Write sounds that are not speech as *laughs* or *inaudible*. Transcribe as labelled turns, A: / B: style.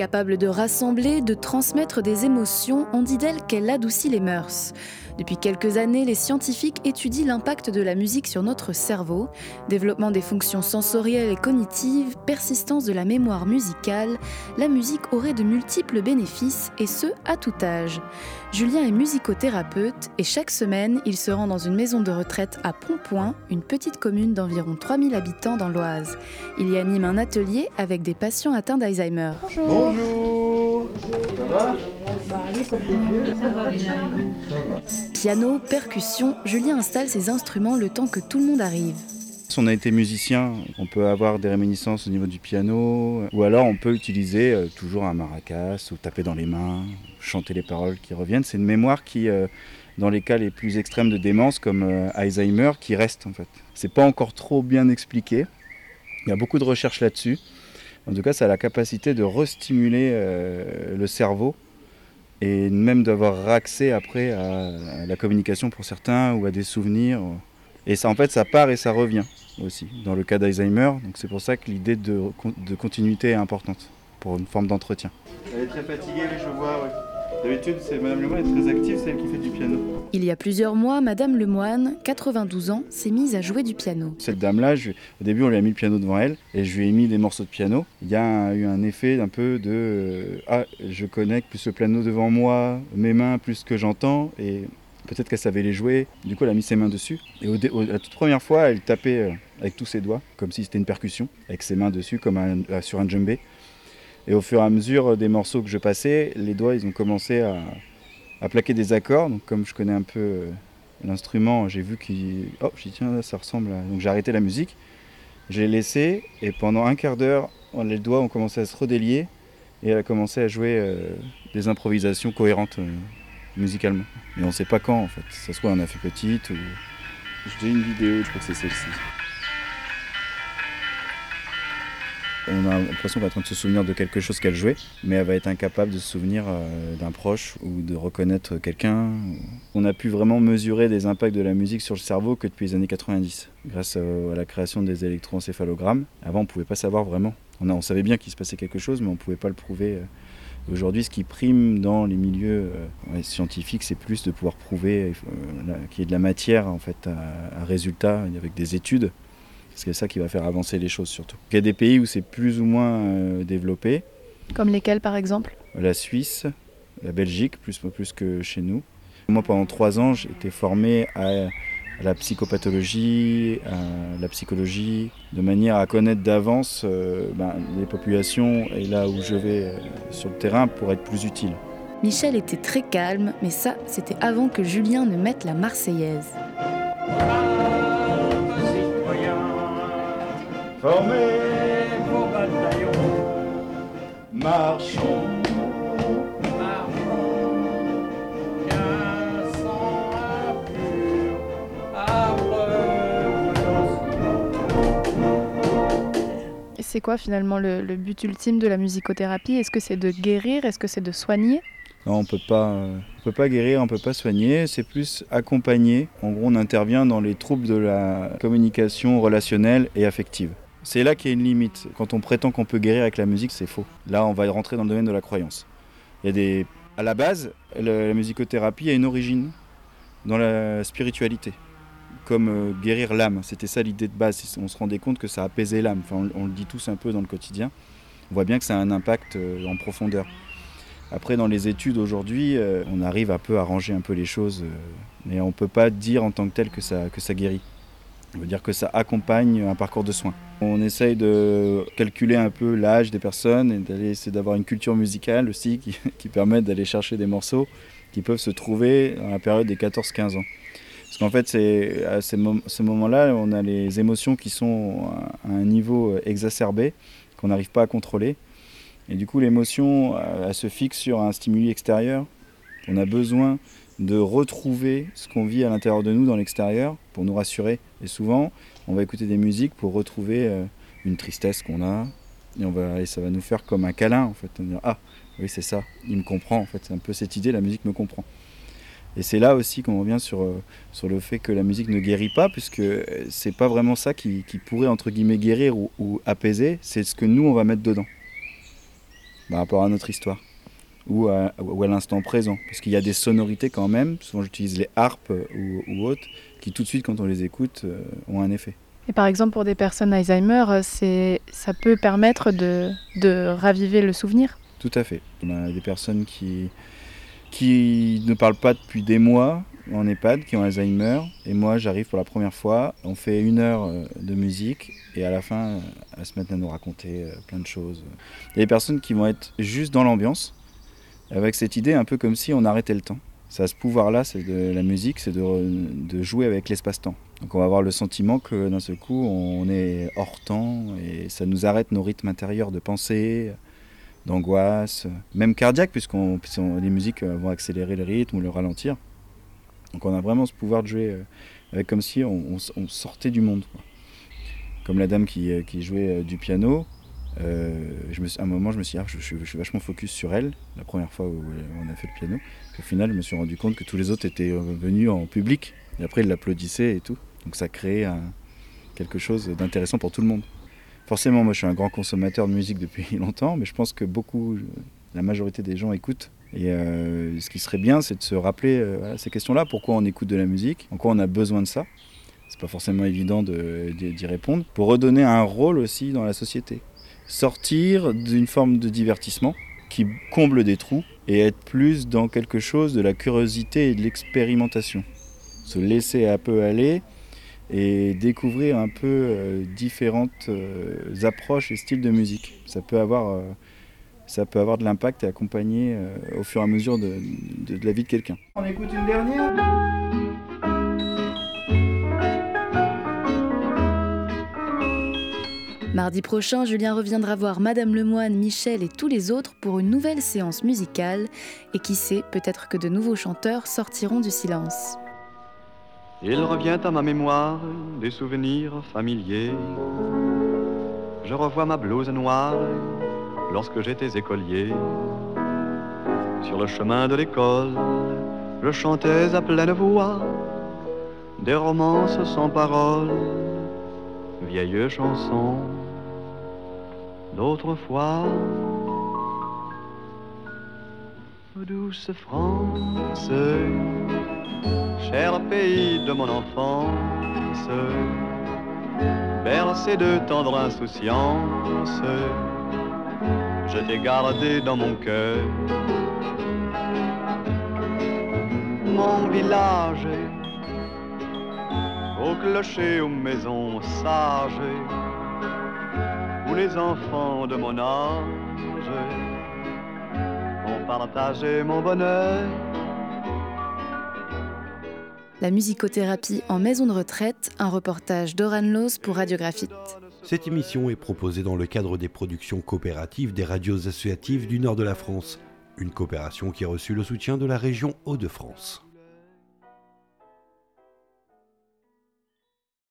A: Capable de rassembler, de transmettre des émotions, on dit d'elle qu'elle adoucit les mœurs. Depuis quelques années, les scientifiques étudient l'impact de la musique sur notre cerveau, développement des fonctions sensorielles et cognitives, persistance de la mémoire musicale. La musique aurait de multiples bénéfices et ce, à tout âge. Julien est musicothérapeute et chaque semaine, il se rend dans une maison de retraite à Pontpoint, une petite commune d'environ 3000 habitants dans l'Oise. Il y anime un atelier avec des patients atteints d'Alzheimer. Piano, percussion, Julien installe ses instruments le temps que tout le monde arrive.
B: Si on a été musicien, on peut avoir des réminiscences au niveau du piano, ou alors on peut utiliser euh, toujours un maracas, ou taper dans les mains, chanter les paroles qui reviennent. C'est une mémoire qui, euh, dans les cas les plus extrêmes de démence, comme euh, Alzheimer, qui reste en fait. C'est pas encore trop bien expliqué. Il y a beaucoup de recherches là-dessus. En tout cas, ça a la capacité de restimuler le cerveau et même d'avoir accès après à, la communication pour certains ou à des souvenirs. Et ça, en fait, ça part et ça revient aussi dans le cas d'Alzheimer. Donc c'est pour ça que l'idée de, de, continuité est importante pour une forme d'entretien. Elle est très fatiguée, je vois. D'habitude, c'est Madame Lemoine est très active, c'est elle qui fait du piano.
A: Il y a plusieurs mois, Madame Lemoine, 92 ans, s'est mise à jouer du piano.
B: Cette dame-là, au début, on lui a mis le piano devant elle et je lui ai mis des morceaux de piano. Il y a eu un effet un peu de euh, ah, je connecte plus le piano devant moi, mes mains plus que j'entends et peut-être qu'elle savait les jouer. Du coup, elle a mis ses mains dessus. Et la toute première fois, elle tapait euh, avec tous ses doigts, comme si c'était une percussion, avec ses mains dessus, comme euh, sur un djembé. Et au fur et à mesure des morceaux que je passais, les doigts, ils ont commencé à, plaquer des accords. Donc comme je connais un peu euh, l'instrument, j'ai vu qu'il... Oh, j'ai dit tiens, ça ressemble à... Donc j'ai arrêté la musique, j'ai laissé, et pendant un quart d'heure, les doigts ont commencé à se redélier, et elle a commencé à jouer euh, des improvisations cohérentes euh, musicalement. Mais on ne sait pas quand en fait. Ça se trouve, on a fait petite ou... J'ai une vidéo, je crois que c'est celle-ci. On a l'impression qu'elle est en train de se souvenir de quelque chose qu'elle jouait, mais elle va être incapable de se souvenir euh, d'un proche ou de reconnaître quelqu'un. On a pu vraiment mesurer des impacts de la musique sur le cerveau que depuis les années 90, grâce à la création des électroencéphalogrammes. Avant, on ne pouvait pas savoir vraiment. On, savait bien qu'il se passait quelque chose, mais on ne pouvait pas le prouver. Euh. Aujourd'hui, ce qui prime dans les milieux euh, scientifiques, c'est plus de pouvoir prouver qu'il y ait de la matière en fait, à résultat avec des études c'est ça qui va faire avancer les choses surtout. Il y a des pays où c'est plus ou moins euh, développé.
A: Comme lesquels par exemple?
B: La Suisse, la Belgique, plus, plus que chez nous. Moi pendant trois ans j'ai été formé à, la psychopathologie, à la psychologie, de manière à connaître d'avance euh, ben, les populations et là où je vais euh, sur le terrain pour être plus utile.
A: Michel était très calme, mais ça, c'était avant que Julien ne mette la Marseillaise. Formez vos bataillons, marchons. Et c'est quoi finalement le, le, but ultime de la musicothérapie? Est-ce que c'est de guérir? Est-ce que c'est de soigner?
B: Non, on peut pas, on peut pas guérir, on peut pas soigner. C'est plus accompagner. En gros, on intervient dans les troubles de la communication relationnelle et affective. C'est là qu'il y a une limite. Quand on prétend qu'on peut guérir avec la musique, c'est faux. Là, on va rentrer dans le domaine de la croyance. Il y. À la base, la, musicothérapie a une origine dans la spiritualité, comme euh, guérir l'âme. C'était ça l'idée de base. On se rendait compte que ça apaisait l'âme. On, le dit tous un peu dans le quotidien. On voit bien que ça a un impact euh, en profondeur. Après, dans les études aujourd'hui, euh, on arrive un peu à ranger un peu les choses, mais on ne peut pas dire en tant que tel que ça guérit. On veut dire que ça accompagne un parcours de soins. On essaye de calculer un peu l'âge des personnes et d'aller d'avoir une culture musicale aussi qui, *laughs* qui permet d'aller chercher des morceaux qui peuvent se trouver dans la période des 14-15 ans. Parce qu'en fait, c'est à ce moment-là, on a les émotions qui sont à un niveau exacerbé, qu'on n'arrive pas à contrôler. Et du coup, l'émotion, elle se fixe sur un stimuli extérieur. On a besoin de retrouver ce qu'on vit à l'intérieur de nous dans l'extérieur pour nous rassurer. Et souvent, on va écouter des musiques pour retrouver euh, une tristesse qu'on a. Et, on va, et ça va nous faire comme un câlin en fait. On va dire, ah oui c'est ça, il me comprend en fait. C'est un peu cette idée, la musique me comprend. Et c'est là aussi qu'on revient sur, euh, sur le fait que la musique ne guérit pas, puisque c'est pas vraiment ça qui, pourrait entre guillemets guérir ou apaiser, c'est ce que nous on va mettre dedans. par rapport à notre histoire ou à, l'instant présent. Parce qu'il y a des sonorités quand même, souvent j'utilise les harpes ou, autres, qui tout de suite quand on les écoute euh, ont un effet.
A: Et par exemple pour des personnes Alzheimer, euh, ça peut permettre de, de raviver le souvenir
B: Tout à fait. On a des personnes qui, qui ne parlent pas depuis des mois en EHPAD, qui ont Alzheimer. Et moi, j'arrive pour la première fois. On fait une heure euh, de musique et à la fin, à se mettre à nous raconter plein de choses. Il y a des personnes qui vont être juste dans l'ambiance avec cette idée un peu comme si on arrêtait le temps. Ça ce pouvoir-là, c'est de la musique, c'est de, jouer avec l'espace-temps. Donc on va avoir le sentiment que d'un seul coup, on est hors temps et ça nous arrête nos rythmes intérieurs de pensée, d'angoisse, même cardiaque, puisque les musiques vont accélérer le rythme ou le ralentir. Donc on a vraiment ce pouvoir de jouer euh, avec comme si on, sortait du monde. Comme la dame qui, euh, jouait euh, du piano, euh, je me à un moment, je me suis dit, ah, je, suis, vachement focus sur elle, la première fois où on a fait le piano. au final, je me suis rendu compte que tous les autres étaient euh, venus en public. Et après, ils l'applaudissaient et tout. Donc ça créait quelque chose d'intéressant pour tout le monde. Forcément, moi, je suis un grand consommateur de musique depuis *laughs* longtemps, mais je pense que beaucoup, la majorité des gens écoutent. Et euh, ce qui serait bien, c'est de se rappeler ces questions-là. Pourquoi on écoute de la musique? En quoi on a besoin de ça? C'est pas forcément évident d'y répondre. Pour redonner un rôle aussi dans la société sortir d'une forme de divertissement qui comble des trous et être plus dans quelque chose de la curiosité et de l'expérimentation. Se laisser un peu aller et découvrir un peu euh, différentes euh, approches et styles de musique. Ça peut avoir, euh, ça peut avoir de l'impact et accompagner au fur et à mesure de, de la vie de quelqu'un.
C: On écoute une dernière?
A: Mardi prochain, Julien reviendra voir Madame Lemoine, Michel et tous les autres pour une nouvelle séance musicale. Et qui sait, peut-être que de nouveaux chanteurs sortiront du silence.
D: Il revient à ma mémoire des souvenirs familiers. Je revois ma blouse noire lorsque j'étais écolier. Sur le chemin de l'école, je chantais à pleine voix des romances sans paroles, vieilles chansons d'autrefois. Douce France, cher pays de mon enfance, bercé de tendre insouciance, je t'ai gardé dans mon cœur. Mon village, au clocher, aux maisons sages, les enfants de mon âge ont partagé mon bonheur.
A: La musicothérapie en maison de retraite, un reportage d'Oran Loos pour Radiographite.
E: Cette émission est proposée dans le cadre des productions coopératives des radios associatives du nord de la France, une coopération qui a reçu le soutien de la région Hauts-de-France.